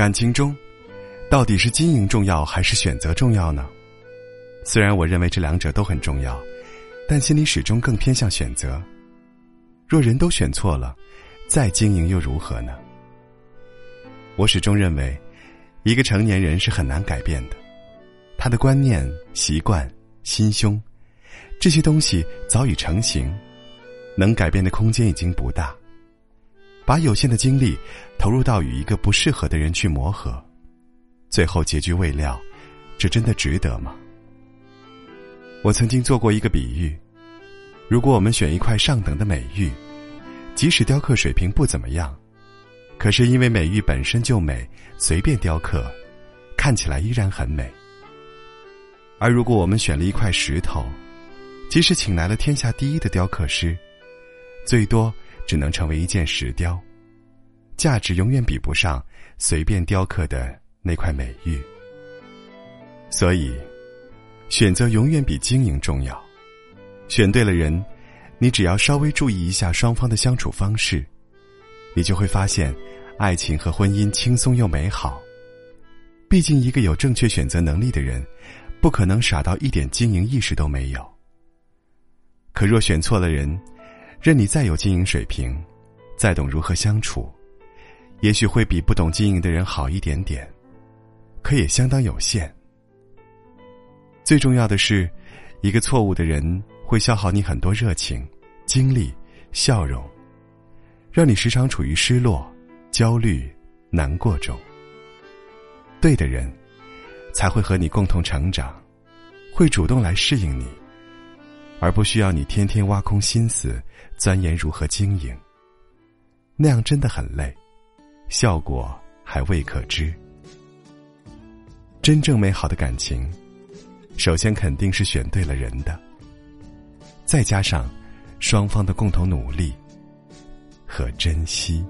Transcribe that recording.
感情中，到底是经营重要还是选择重要呢？虽然我认为这两者都很重要，但心里始终更偏向选择。若人都选错了，再经营又如何呢？我始终认为，一个成年人是很难改变的，他的观念、习惯、心胸，这些东西早已成型，能改变的空间已经不大。把有限的精力投入到与一个不适合的人去磨合，最后结局未料，这真的值得吗？我曾经做过一个比喻：如果我们选一块上等的美玉，即使雕刻水平不怎么样，可是因为美玉本身就美，随便雕刻，看起来依然很美。而如果我们选了一块石头，即使请来了天下第一的雕刻师，最多。只能成为一件石雕，价值永远比不上随便雕刻的那块美玉。所以，选择永远比经营重要。选对了人，你只要稍微注意一下双方的相处方式，你就会发现，爱情和婚姻轻松又美好。毕竟，一个有正确选择能力的人，不可能傻到一点经营意识都没有。可若选错了人，任你再有经营水平，再懂如何相处，也许会比不懂经营的人好一点点，可也相当有限。最重要的是，一个错误的人会消耗你很多热情、精力、笑容，让你时常处于失落、焦虑、难过中。对的人，才会和你共同成长，会主动来适应你。而不需要你天天挖空心思钻研如何经营，那样真的很累，效果还未可知。真正美好的感情，首先肯定是选对了人的，再加上双方的共同努力和珍惜。